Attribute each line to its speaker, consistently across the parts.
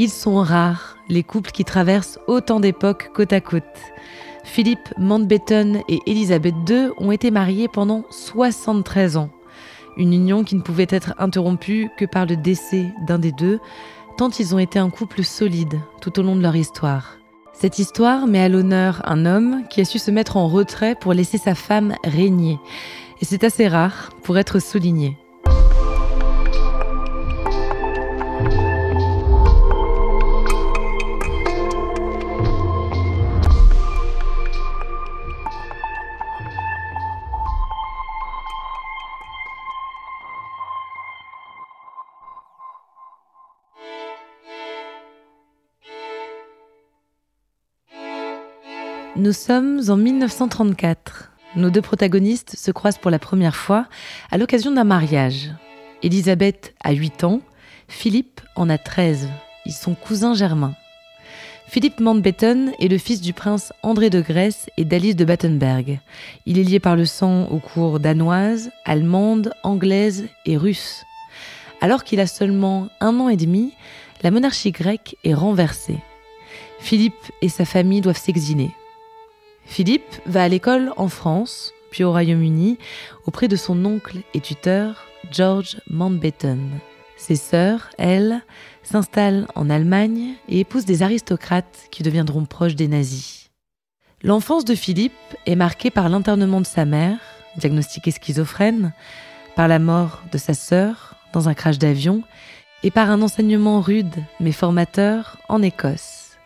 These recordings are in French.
Speaker 1: Ils sont rares, les couples qui traversent autant d'époques côte à côte. Philippe Mountbatten et Elisabeth II ont été mariés pendant 73 ans. Une union qui ne pouvait être interrompue que par le décès d'un des deux, tant ils ont été un couple solide tout au long de leur histoire. Cette histoire met à l'honneur un homme qui a su se mettre en retrait pour laisser sa femme régner. Et c'est assez rare pour être souligné. Nous sommes en 1934. Nos deux protagonistes se croisent pour la première fois à l'occasion d'un mariage. Elisabeth a 8 ans, Philippe en a 13. Ils sont cousins germains. Philippe Mountbatten est le fils du prince André de Grèce et d'Alice de Battenberg. Il est lié par le sang aux cours danoises, allemandes, anglaises et russes. Alors qu'il a seulement un an et demi, la monarchie grecque est renversée. Philippe et sa famille doivent s'exiler. Philippe va à l'école en France, puis au Royaume-Uni, auprès de son oncle et tuteur, George Mountbatten. Ses sœurs, elles, s'installent en Allemagne et épousent des aristocrates qui deviendront proches des nazis. L'enfance de Philippe est marquée par l'internement de sa mère, diagnostiquée schizophrène, par la mort de sa sœur dans un crash d'avion et par un enseignement rude mais formateur en Écosse.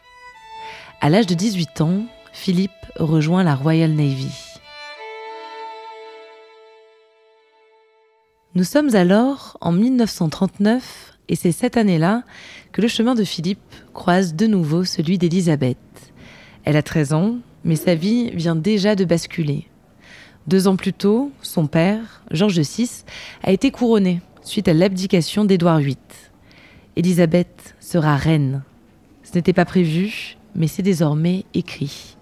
Speaker 1: À l'âge de 18 ans, Philippe rejoint la Royal Navy. Nous sommes alors en 1939 et c'est cette année-là que le chemin de Philippe croise de nouveau celui d'Élisabeth. Elle a 13 ans, mais sa vie vient déjà de basculer. Deux ans plus tôt, son père, Georges VI, a été couronné suite à l'abdication d'Édouard VIII. Élisabeth sera reine. Ce n'était pas prévu, mais c'est désormais écrit.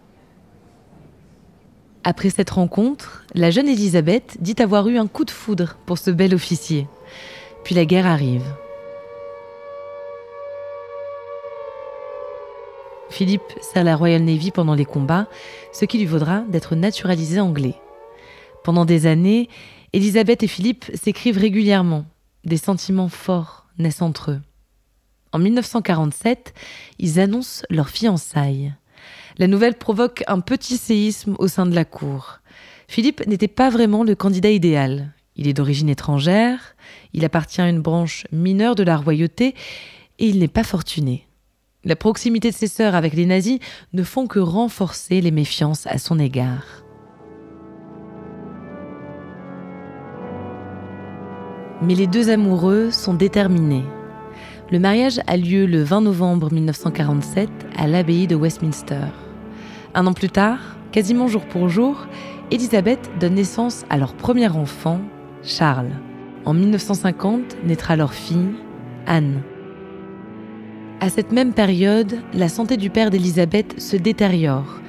Speaker 1: Après cette rencontre, la jeune Élisabeth dit avoir eu un coup de foudre pour ce bel officier. Puis la guerre arrive. Philippe sert la Royal Navy pendant les combats, ce qui lui vaudra d'être naturalisé anglais. Pendant des années, Élisabeth et Philippe s'écrivent régulièrement. Des sentiments forts naissent entre eux. En 1947, ils annoncent leur fiançailles. La nouvelle provoque un petit séisme au sein de la cour. Philippe n'était pas vraiment le candidat idéal. Il est d'origine étrangère, il appartient à une branche mineure de la royauté et il n'est pas fortuné. La proximité de ses sœurs avec les nazis ne font que renforcer les méfiances à son égard. Mais les deux amoureux sont déterminés. Le mariage a lieu le 20 novembre 1947 à l'abbaye de Westminster. Un an plus tard, quasiment jour pour jour, Elisabeth donne naissance à leur premier enfant, Charles. En 1950 naîtra leur fille, Anne. À cette même période, la santé du père d'Elisabeth se détériore.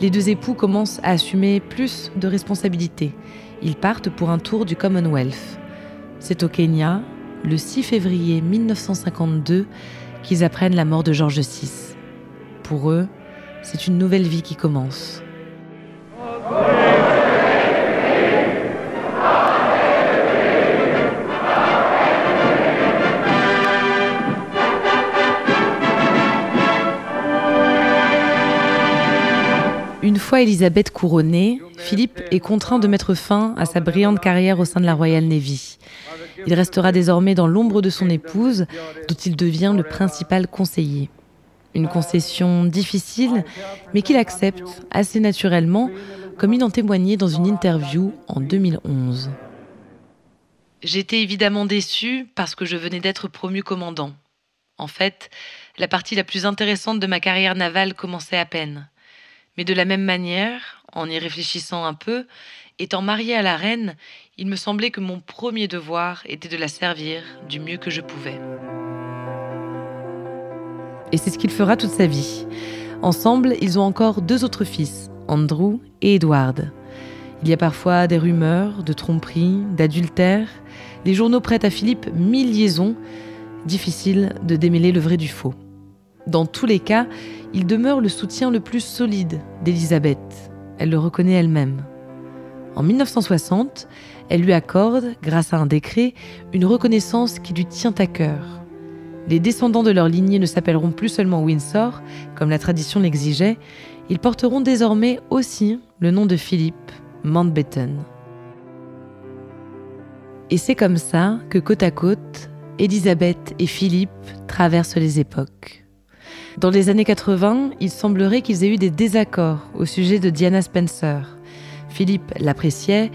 Speaker 1: Les deux époux commencent à assumer plus de responsabilités. Ils partent pour un tour du Commonwealth. C'est au Kenya, le 6 février 1952, qu'ils apprennent la mort de George VI. Pour eux, c'est une nouvelle vie qui commence. Une fois Elisabeth couronnée, Philippe est contraint de mettre fin à sa brillante carrière au sein de la Royal Navy. Il restera désormais dans l'ombre de son épouse, dont il devient le principal conseiller. Une concession difficile, mais qu'il accepte assez naturellement, comme il en témoignait dans une interview en 2011. J'étais évidemment déçu parce que je venais d'être promu commandant. En fait, la partie la plus intéressante de ma carrière navale commençait à peine. Mais de la même manière, en y réfléchissant un peu, étant marié à la reine, il me semblait que mon premier devoir était de la servir du mieux que je pouvais. Et c'est ce qu'il fera toute sa vie. Ensemble, ils ont encore deux autres fils, Andrew et Edward. Il y a parfois des rumeurs de tromperie, d'adultère. Les journaux prêtent à Philippe mille liaisons. Difficile de démêler le vrai du faux. Dans tous les cas, il demeure le soutien le plus solide d'Élisabeth. Elle le reconnaît elle-même. En 1960, elle lui accorde, grâce à un décret, une reconnaissance qui lui tient à cœur. Les descendants de leur lignée ne s'appelleront plus seulement Windsor, comme la tradition l'exigeait, ils porteront désormais aussi le nom de Philippe Mountbatten. Et c'est comme ça que côte à côte, Élisabeth et Philippe traversent les époques. Dans les années 80, il semblerait qu'ils aient eu des désaccords au sujet de Diana Spencer. Philippe l'appréciait,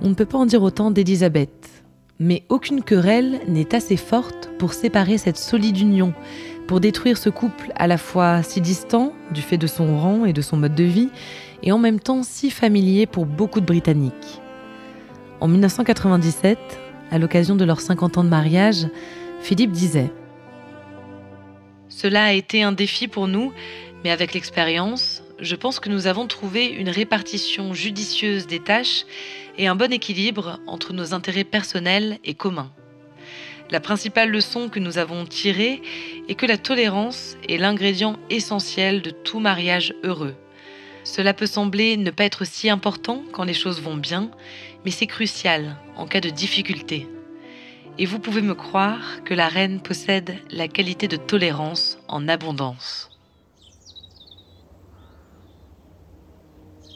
Speaker 1: on ne peut pas en dire autant d'Élisabeth. Mais aucune querelle n'est assez forte pour séparer cette solide union, pour détruire ce couple à la fois si distant du fait de son rang et de son mode de vie, et en même temps si familier pour beaucoup de Britanniques. En 1997, à l'occasion de leurs 50 ans de mariage, Philippe disait Cela a été un défi pour nous, mais avec l'expérience, je pense que nous avons trouvé une répartition judicieuse des tâches et un bon équilibre entre nos intérêts personnels et communs. La principale leçon que nous avons tirée est que la tolérance est l'ingrédient essentiel de tout mariage heureux. Cela peut sembler ne pas être si important quand les choses vont bien, mais c'est crucial en cas de difficulté. Et vous pouvez me croire que la reine possède la qualité de tolérance en abondance.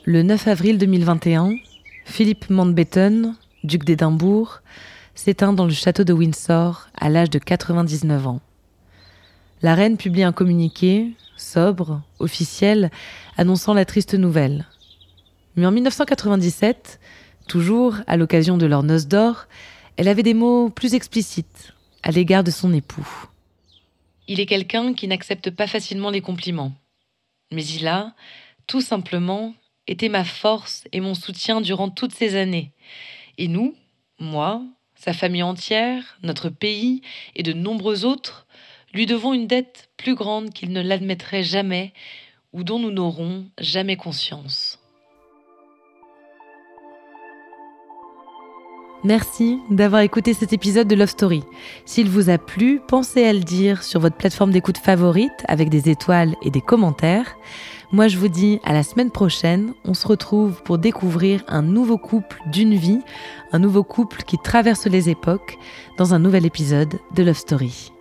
Speaker 1: Le 9 avril 2021, Philippe Mountbatten, duc d'Édimbourg, s'éteint dans le château de Windsor à l'âge de 99 ans. La reine publie un communiqué, sobre, officiel, annonçant la triste nouvelle. Mais en 1997, toujours à l'occasion de leur noces d'or, elle avait des mots plus explicites à l'égard de son époux. Il est quelqu'un qui n'accepte pas facilement les compliments. Mais il a, tout simplement, était ma force et mon soutien durant toutes ces années. Et nous, moi, sa famille entière, notre pays et de nombreux autres, lui devons une dette plus grande qu'il ne l'admettrait jamais ou dont nous n'aurons jamais conscience. Merci d'avoir écouté cet épisode de Love Story. S'il vous a plu, pensez à le dire sur votre plateforme d'écoute favorite avec des étoiles et des commentaires. Moi, je vous dis à la semaine prochaine. On se retrouve pour découvrir un nouveau couple d'une vie, un nouveau couple qui traverse les époques dans un nouvel épisode de Love Story.